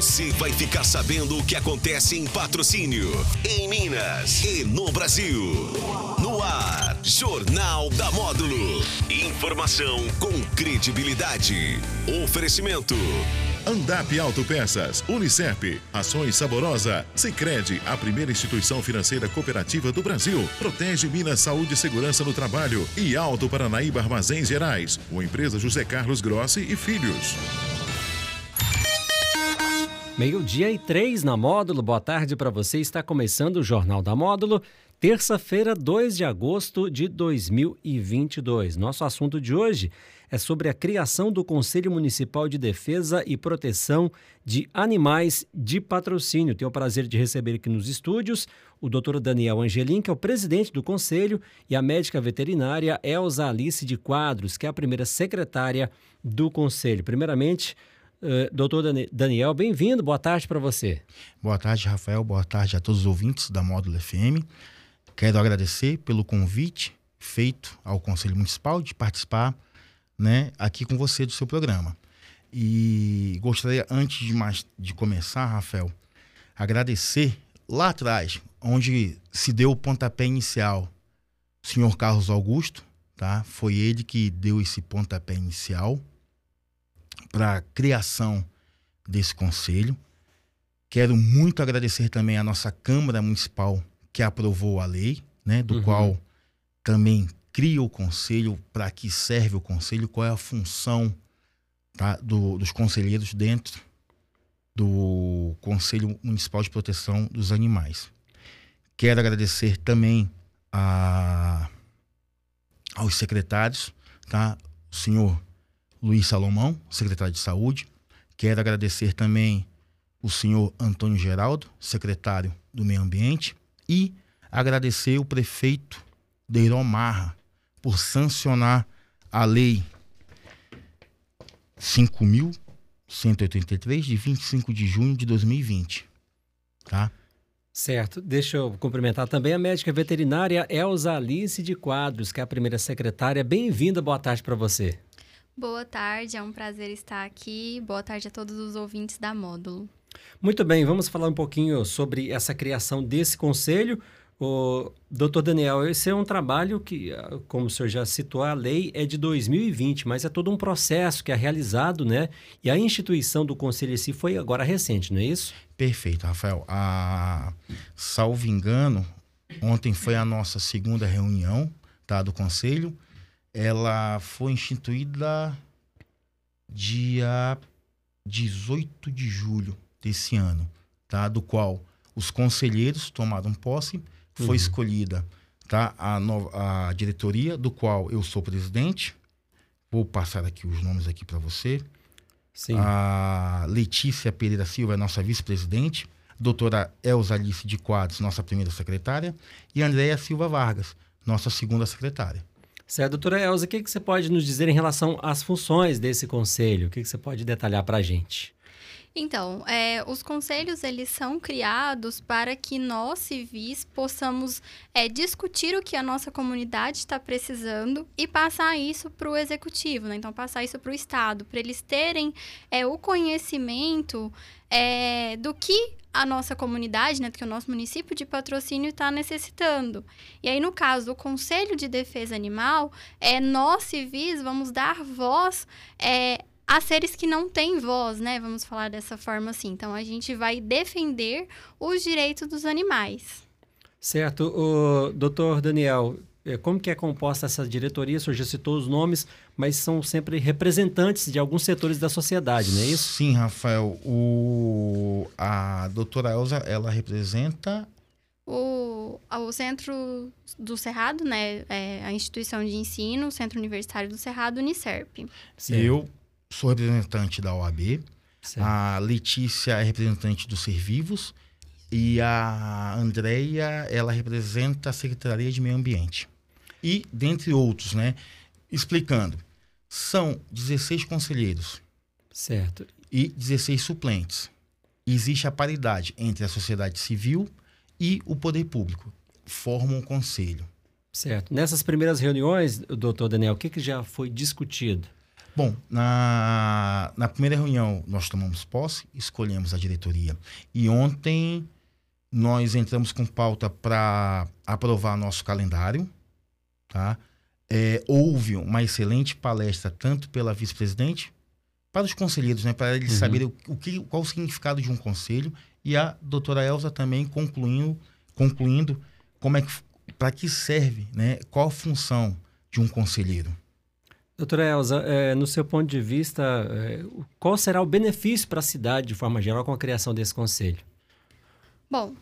Você vai ficar sabendo o que acontece em patrocínio, em Minas e no Brasil. No ar, Jornal da Módulo. Informação com credibilidade. Oferecimento. Andap Autopeças, Unicep, Ações Saborosa, Sicredi, a primeira instituição financeira cooperativa do Brasil. Protege Minas Saúde e Segurança no Trabalho e Alto Paranaíba Armazéns Gerais, uma empresa José Carlos Grossi e Filhos. Meio-dia e três na Módulo. Boa tarde para você. Está começando o Jornal da Módulo, terça-feira, 2 de agosto de 2022. Nosso assunto de hoje é sobre a criação do Conselho Municipal de Defesa e Proteção de Animais de Patrocínio. Tenho o prazer de receber aqui nos estúdios o Dr. Daniel Angelim, que é o presidente do conselho, e a médica veterinária Elza Alice de Quadros, que é a primeira secretária do conselho. Primeiramente, Uh, doutor Daniel, bem-vindo, boa tarde para você. Boa tarde, Rafael, boa tarde a todos os ouvintes da Módulo FM. Quero agradecer pelo convite feito ao Conselho Municipal de participar né, aqui com você do seu programa. E gostaria, antes de, mais, de começar, Rafael, agradecer lá atrás, onde se deu o pontapé inicial, o senhor Carlos Augusto, tá? Foi ele que deu esse pontapé inicial para a criação desse conselho. Quero muito agradecer também à nossa Câmara Municipal que aprovou a lei, né, do uhum. qual também cria o conselho, para que serve o conselho, qual é a função tá, do, dos conselheiros dentro do Conselho Municipal de Proteção dos Animais. Quero agradecer também a, aos secretários, tá? O senhor Luiz Salomão, secretário de Saúde. Quero agradecer também o senhor Antônio Geraldo, secretário do Meio Ambiente, e agradecer o prefeito Deirão Marra por sancionar a lei 5.183 de 25 de junho de 2020, tá? Certo. Deixa eu cumprimentar também a médica veterinária Elza Alice de Quadros, que é a primeira secretária. Bem-vinda, boa tarde para você. Boa tarde, é um prazer estar aqui. Boa tarde a todos os ouvintes da Módulo. Muito bem, vamos falar um pouquinho sobre essa criação desse conselho. O doutor Daniel, esse é um trabalho que, como o senhor já citou, a lei é de 2020, mas é todo um processo que é realizado, né? E a instituição do conselho em si foi agora recente, não é isso? Perfeito, Rafael. A, salvo engano, ontem foi a nossa segunda reunião tá, do conselho ela foi instituída dia 18 de julho desse ano, tá? Do qual os conselheiros tomaram posse, foi uhum. escolhida, tá? A, nova, a diretoria, do qual eu sou presidente. Vou passar aqui os nomes aqui para você. Sim. A Letícia Pereira Silva é nossa vice-presidente. Doutora Elza Alice de Quadros, nossa primeira secretária. E Andréia Silva Vargas, nossa segunda secretária. Certo, doutora Elza, o que, que você pode nos dizer em relação às funções desse conselho? O que, que você pode detalhar para a gente? Então, é, os conselhos eles são criados para que nós civis possamos é, discutir o que a nossa comunidade está precisando e passar isso para o executivo, né? Então, passar isso para o Estado, para eles terem é, o conhecimento é, do que a nossa comunidade, né, que o nosso município de patrocínio está necessitando. E aí, no caso do Conselho de Defesa Animal, é, nós civis vamos dar voz é, a seres que não têm voz, né? Vamos falar dessa forma assim. Então, a gente vai defender os direitos dos animais. Certo. O doutor Daniel, é, como que é composta essa diretoria? O senhor já citou os nomes, mas são sempre representantes de alguns setores da sociedade, não é isso? Sim, Rafael. O, a doutora Elza, ela representa... O, o Centro do Cerrado, né? É a instituição de ensino, o Centro Universitário do Cerrado, Unicerp. Eu sou representante da OAB. Certo. A Letícia é representante do Ser Vivos. E a Andrea, ela representa a Secretaria de Meio Ambiente. E, dentre outros, né? Explicando, são 16 conselheiros. Certo. E 16 suplentes. Existe a paridade entre a sociedade civil e o poder público. Formam um conselho. Certo. Nessas primeiras reuniões, doutor Daniel, o que, que já foi discutido? Bom, na, na primeira reunião nós tomamos posse, escolhemos a diretoria. E ontem nós entramos com pauta para aprovar nosso calendário. Tá? É, houve uma excelente palestra, tanto pela vice-presidente, para os conselheiros, né, para eles uhum. saberem o, o, que, qual o significado de um conselho, e a doutora Elza também concluindo, concluindo como é que, para que serve, né, qual a função de um conselheiro. Doutora Elza, é, no seu ponto de vista, é, qual será o benefício para a cidade, de forma geral, com a criação desse conselho? Bom,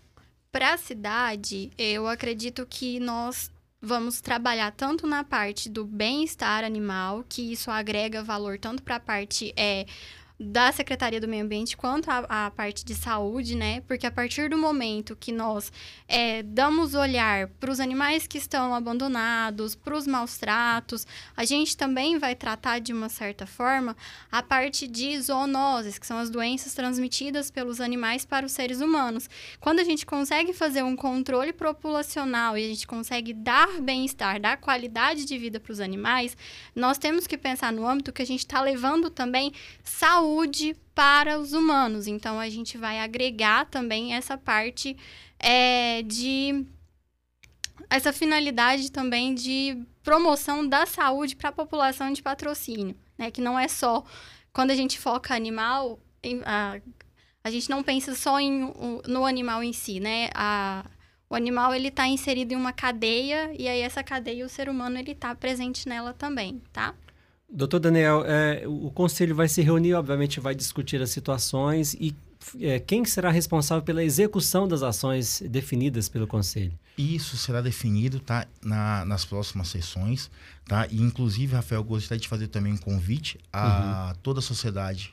para a cidade, eu acredito que nós vamos trabalhar tanto na parte do bem-estar animal, que isso agrega valor tanto para a parte é, da Secretaria do Meio Ambiente quanto a, parte de saúde, né? Porque a partir do momento que nós é, damos olhar para os animais que estão abandonados, para os maus tratos, a gente também vai tratar de uma certa forma a parte de zoonoses, que são as doenças transmitidas pelos animais para os seres humanos. Quando a gente consegue fazer um controle populacional e a gente consegue dar bem-estar, dar qualidade de vida para os animais, nós temos que pensar no âmbito que a gente está levando também saúde saúde para os humanos. Então, a gente vai agregar também essa parte é, de. essa finalidade também de promoção da saúde para a população de patrocínio, né? Que não é só. Quando a gente foca animal, a, a gente não pensa só em, no animal em si, né? A, o animal ele está inserido em uma cadeia e aí essa cadeia o ser humano ele está presente nela também, tá? Doutor Daniel, é, o conselho vai se reunir, obviamente vai discutir as situações e é, quem será responsável pela execução das ações definidas pelo conselho? Isso será definido tá, na, nas próximas sessões, tá? E inclusive, Rafael, gostaria de fazer também um convite a uhum. toda a sociedade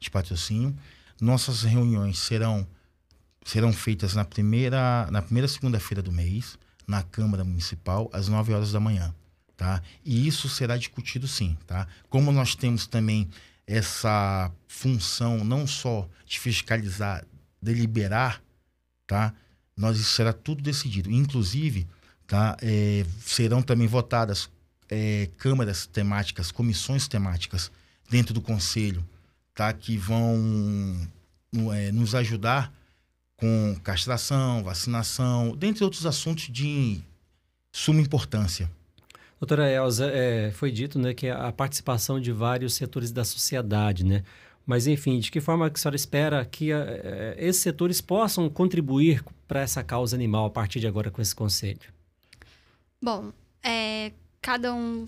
de patrocínio. Nossas reuniões serão serão feitas na primeira na primeira segunda-feira do mês na Câmara Municipal às 9 horas da manhã tá? E isso será discutido sim, tá? Como nós temos também essa função não só de fiscalizar, deliberar, tá? Nós isso será tudo decidido. Inclusive, tá? É, serão também votadas é, câmaras temáticas, comissões temáticas dentro do conselho, tá? Que vão é, nos ajudar com castração, vacinação, dentre outros assuntos de suma importância. Doutora Elza, é, foi dito né, que a participação de vários setores da sociedade, né? Mas, enfim, de que forma que a senhora espera que a, é, esses setores possam contribuir para essa causa animal a partir de agora com esse conselho? Bom, é, cada um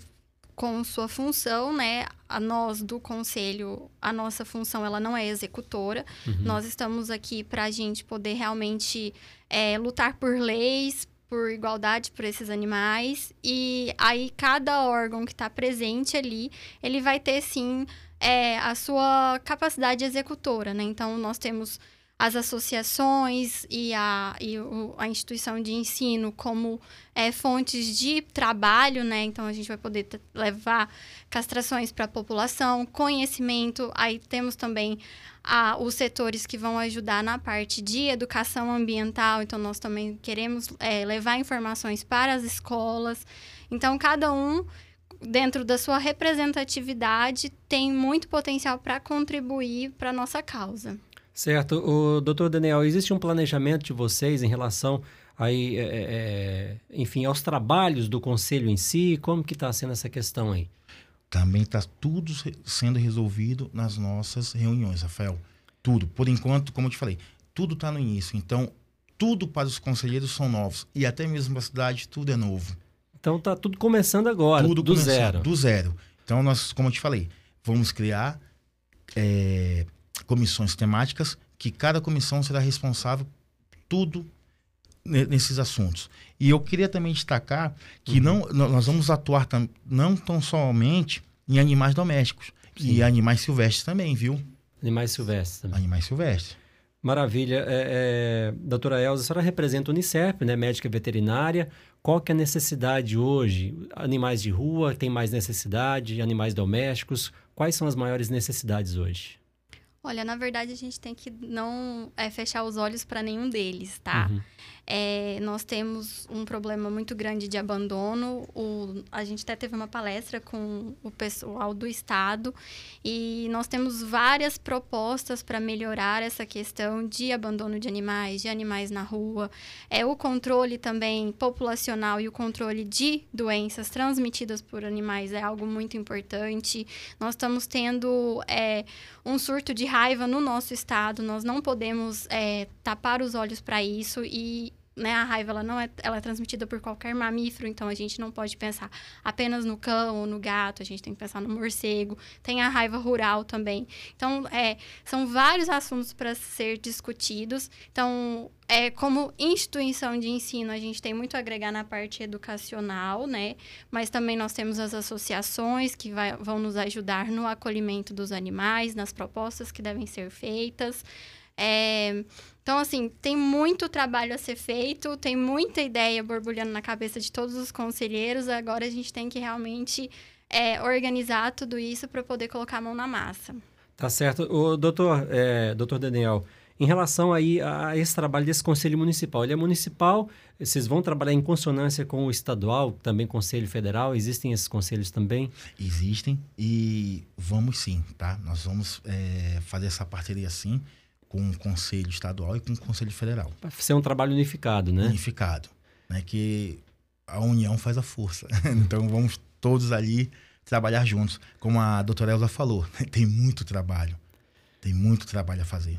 com sua função, né? A nós do conselho, a nossa função ela não é executora. Uhum. Nós estamos aqui para a gente poder realmente é, lutar por leis, por igualdade por esses animais. E aí, cada órgão que está presente ali, ele vai ter, sim, é, a sua capacidade executora, né? Então, nós temos as associações e a, e o, a instituição de ensino como é, fontes de trabalho, né? Então a gente vai poder levar castrações para a população, conhecimento. Aí temos também a, os setores que vão ajudar na parte de educação ambiental. Então nós também queremos é, levar informações para as escolas. Então cada um dentro da sua representatividade tem muito potencial para contribuir para nossa causa. Certo. O doutor Daniel, existe um planejamento de vocês em relação aí, é, é, é enfim, aos trabalhos do conselho em si? Como que está sendo essa questão aí? Também está tudo sendo resolvido nas nossas reuniões, Rafael. Tudo. Por enquanto, como eu te falei, tudo está no início. Então, tudo para os conselheiros são novos. E até mesmo a cidade, tudo é novo. Então, está tudo começando agora, tudo do zero. Do zero. Então, nós, como eu te falei, vamos criar... É, comissões temáticas, que cada comissão será responsável tudo nesses assuntos. E eu queria também destacar que uhum. não, nós vamos atuar tam, não tão somente em animais domésticos, Sim. e animais silvestres também, viu? Animais silvestres também. Animais silvestres. Maravilha. É, é, doutora Elza, a senhora representa o Unicef, né, médica veterinária. Qual que é a necessidade hoje? Animais de rua tem mais necessidade? Animais domésticos? Quais são as maiores necessidades hoje? Olha, na verdade, a gente tem que não é, fechar os olhos para nenhum deles, tá? Uhum. É, nós temos um problema muito grande de abandono. O, a gente até teve uma palestra com o pessoal do Estado e nós temos várias propostas para melhorar essa questão de abandono de animais, de animais na rua. É o controle também populacional e o controle de doenças transmitidas por animais é algo muito importante. Nós estamos tendo é, um surto de raiva no nosso estado. Nós não podemos é, tapar os olhos para isso e né, a raiva ela não é, ela é transmitida por qualquer mamífero, então a gente não pode pensar apenas no cão ou no gato, a gente tem que pensar no morcego. Tem a raiva rural também. Então, é, são vários assuntos para ser discutidos. Então, é, como instituição de ensino, a gente tem muito a agregar na parte educacional, né? Mas também nós temos as associações que vai, vão nos ajudar no acolhimento dos animais, nas propostas que devem ser feitas. É, então, assim, tem muito trabalho a ser feito, tem muita ideia borbulhando na cabeça de todos os conselheiros. Agora a gente tem que realmente é, organizar tudo isso para poder colocar a mão na massa. Tá certo. O doutor, é, doutor Daniel, em relação aí a esse trabalho desse conselho municipal, ele é municipal, vocês vão trabalhar em consonância com o estadual, também conselho federal, existem esses conselhos também? Existem e vamos sim, tá? Nós vamos é, fazer essa parceria sim com o Conselho Estadual e com o Conselho Federal. Para ser um trabalho unificado, né? Unificado. Né? Que a união faz a força. então vamos todos ali trabalhar juntos. Como a doutora Elza falou, tem muito trabalho. Tem muito trabalho a fazer.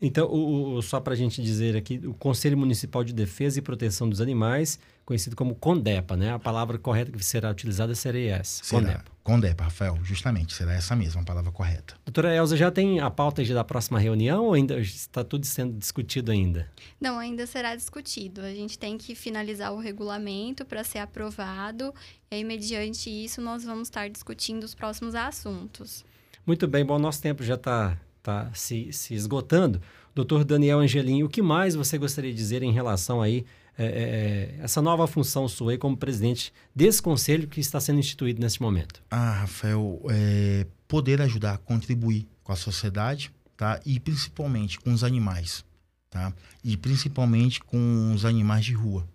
Então, o, o, só para a gente dizer aqui, o Conselho Municipal de Defesa e Proteção dos Animais, conhecido como CONDEPA, né? A palavra correta que será utilizada seria essa, será. CONDEPA. CONDEPA, Rafael, justamente, será essa mesma a palavra correta. Doutora Elza, já tem a pauta da próxima reunião ou ainda está tudo sendo discutido ainda? Não, ainda será discutido. A gente tem que finalizar o regulamento para ser aprovado e aí, mediante isso, nós vamos estar discutindo os próximos assuntos. Muito bem, bom, nosso tempo já está tá se, se esgotando. Doutor Daniel Angelim, o que mais você gostaria de dizer em relação aí é, é, é, essa nova função sua aí como presidente desse conselho que está sendo instituído neste momento? Ah, Rafael, é, poder ajudar, contribuir com a sociedade, tá? E principalmente com os animais, tá? E principalmente com os animais de rua,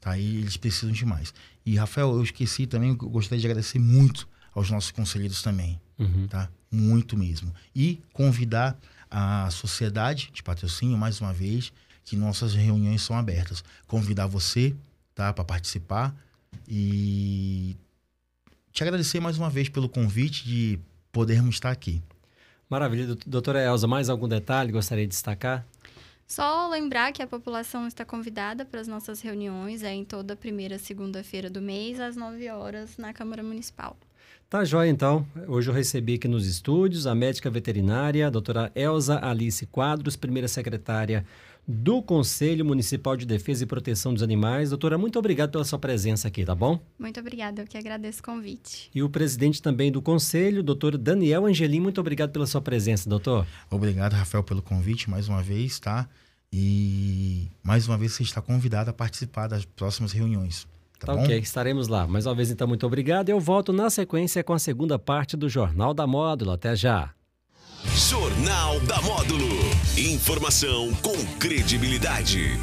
tá? E eles precisam de mais. E Rafael, eu esqueci também, eu gostaria de agradecer muito aos nossos conselheiros também, uhum. tá? Muito mesmo. E convidar a sociedade de patrocínio, mais uma vez, que nossas reuniões são abertas. Convidar você tá, para participar e te agradecer mais uma vez pelo convite de podermos estar aqui. Maravilha. Doutora Elza, mais algum detalhe gostaria de destacar? Só lembrar que a população está convidada para as nossas reuniões, é em toda primeira segunda-feira do mês, às 9 horas, na Câmara Municipal. Tá jóia, então. Hoje eu recebi aqui nos estúdios a médica veterinária, a doutora Elza Alice Quadros, primeira secretária do Conselho Municipal de Defesa e Proteção dos Animais. Doutora, muito obrigado pela sua presença aqui, tá bom? Muito obrigada, eu que agradeço o convite. E o presidente também do Conselho, doutor Daniel Angelim, muito obrigado pela sua presença, doutor. Obrigado, Rafael, pelo convite mais uma vez, tá? E mais uma vez você está convidado a participar das próximas reuniões. Tá, tá ok, estaremos lá. Mais uma vez, então, muito obrigado. Eu volto na sequência com a segunda parte do Jornal da Módulo. Até já. Jornal da Módulo. Informação com credibilidade.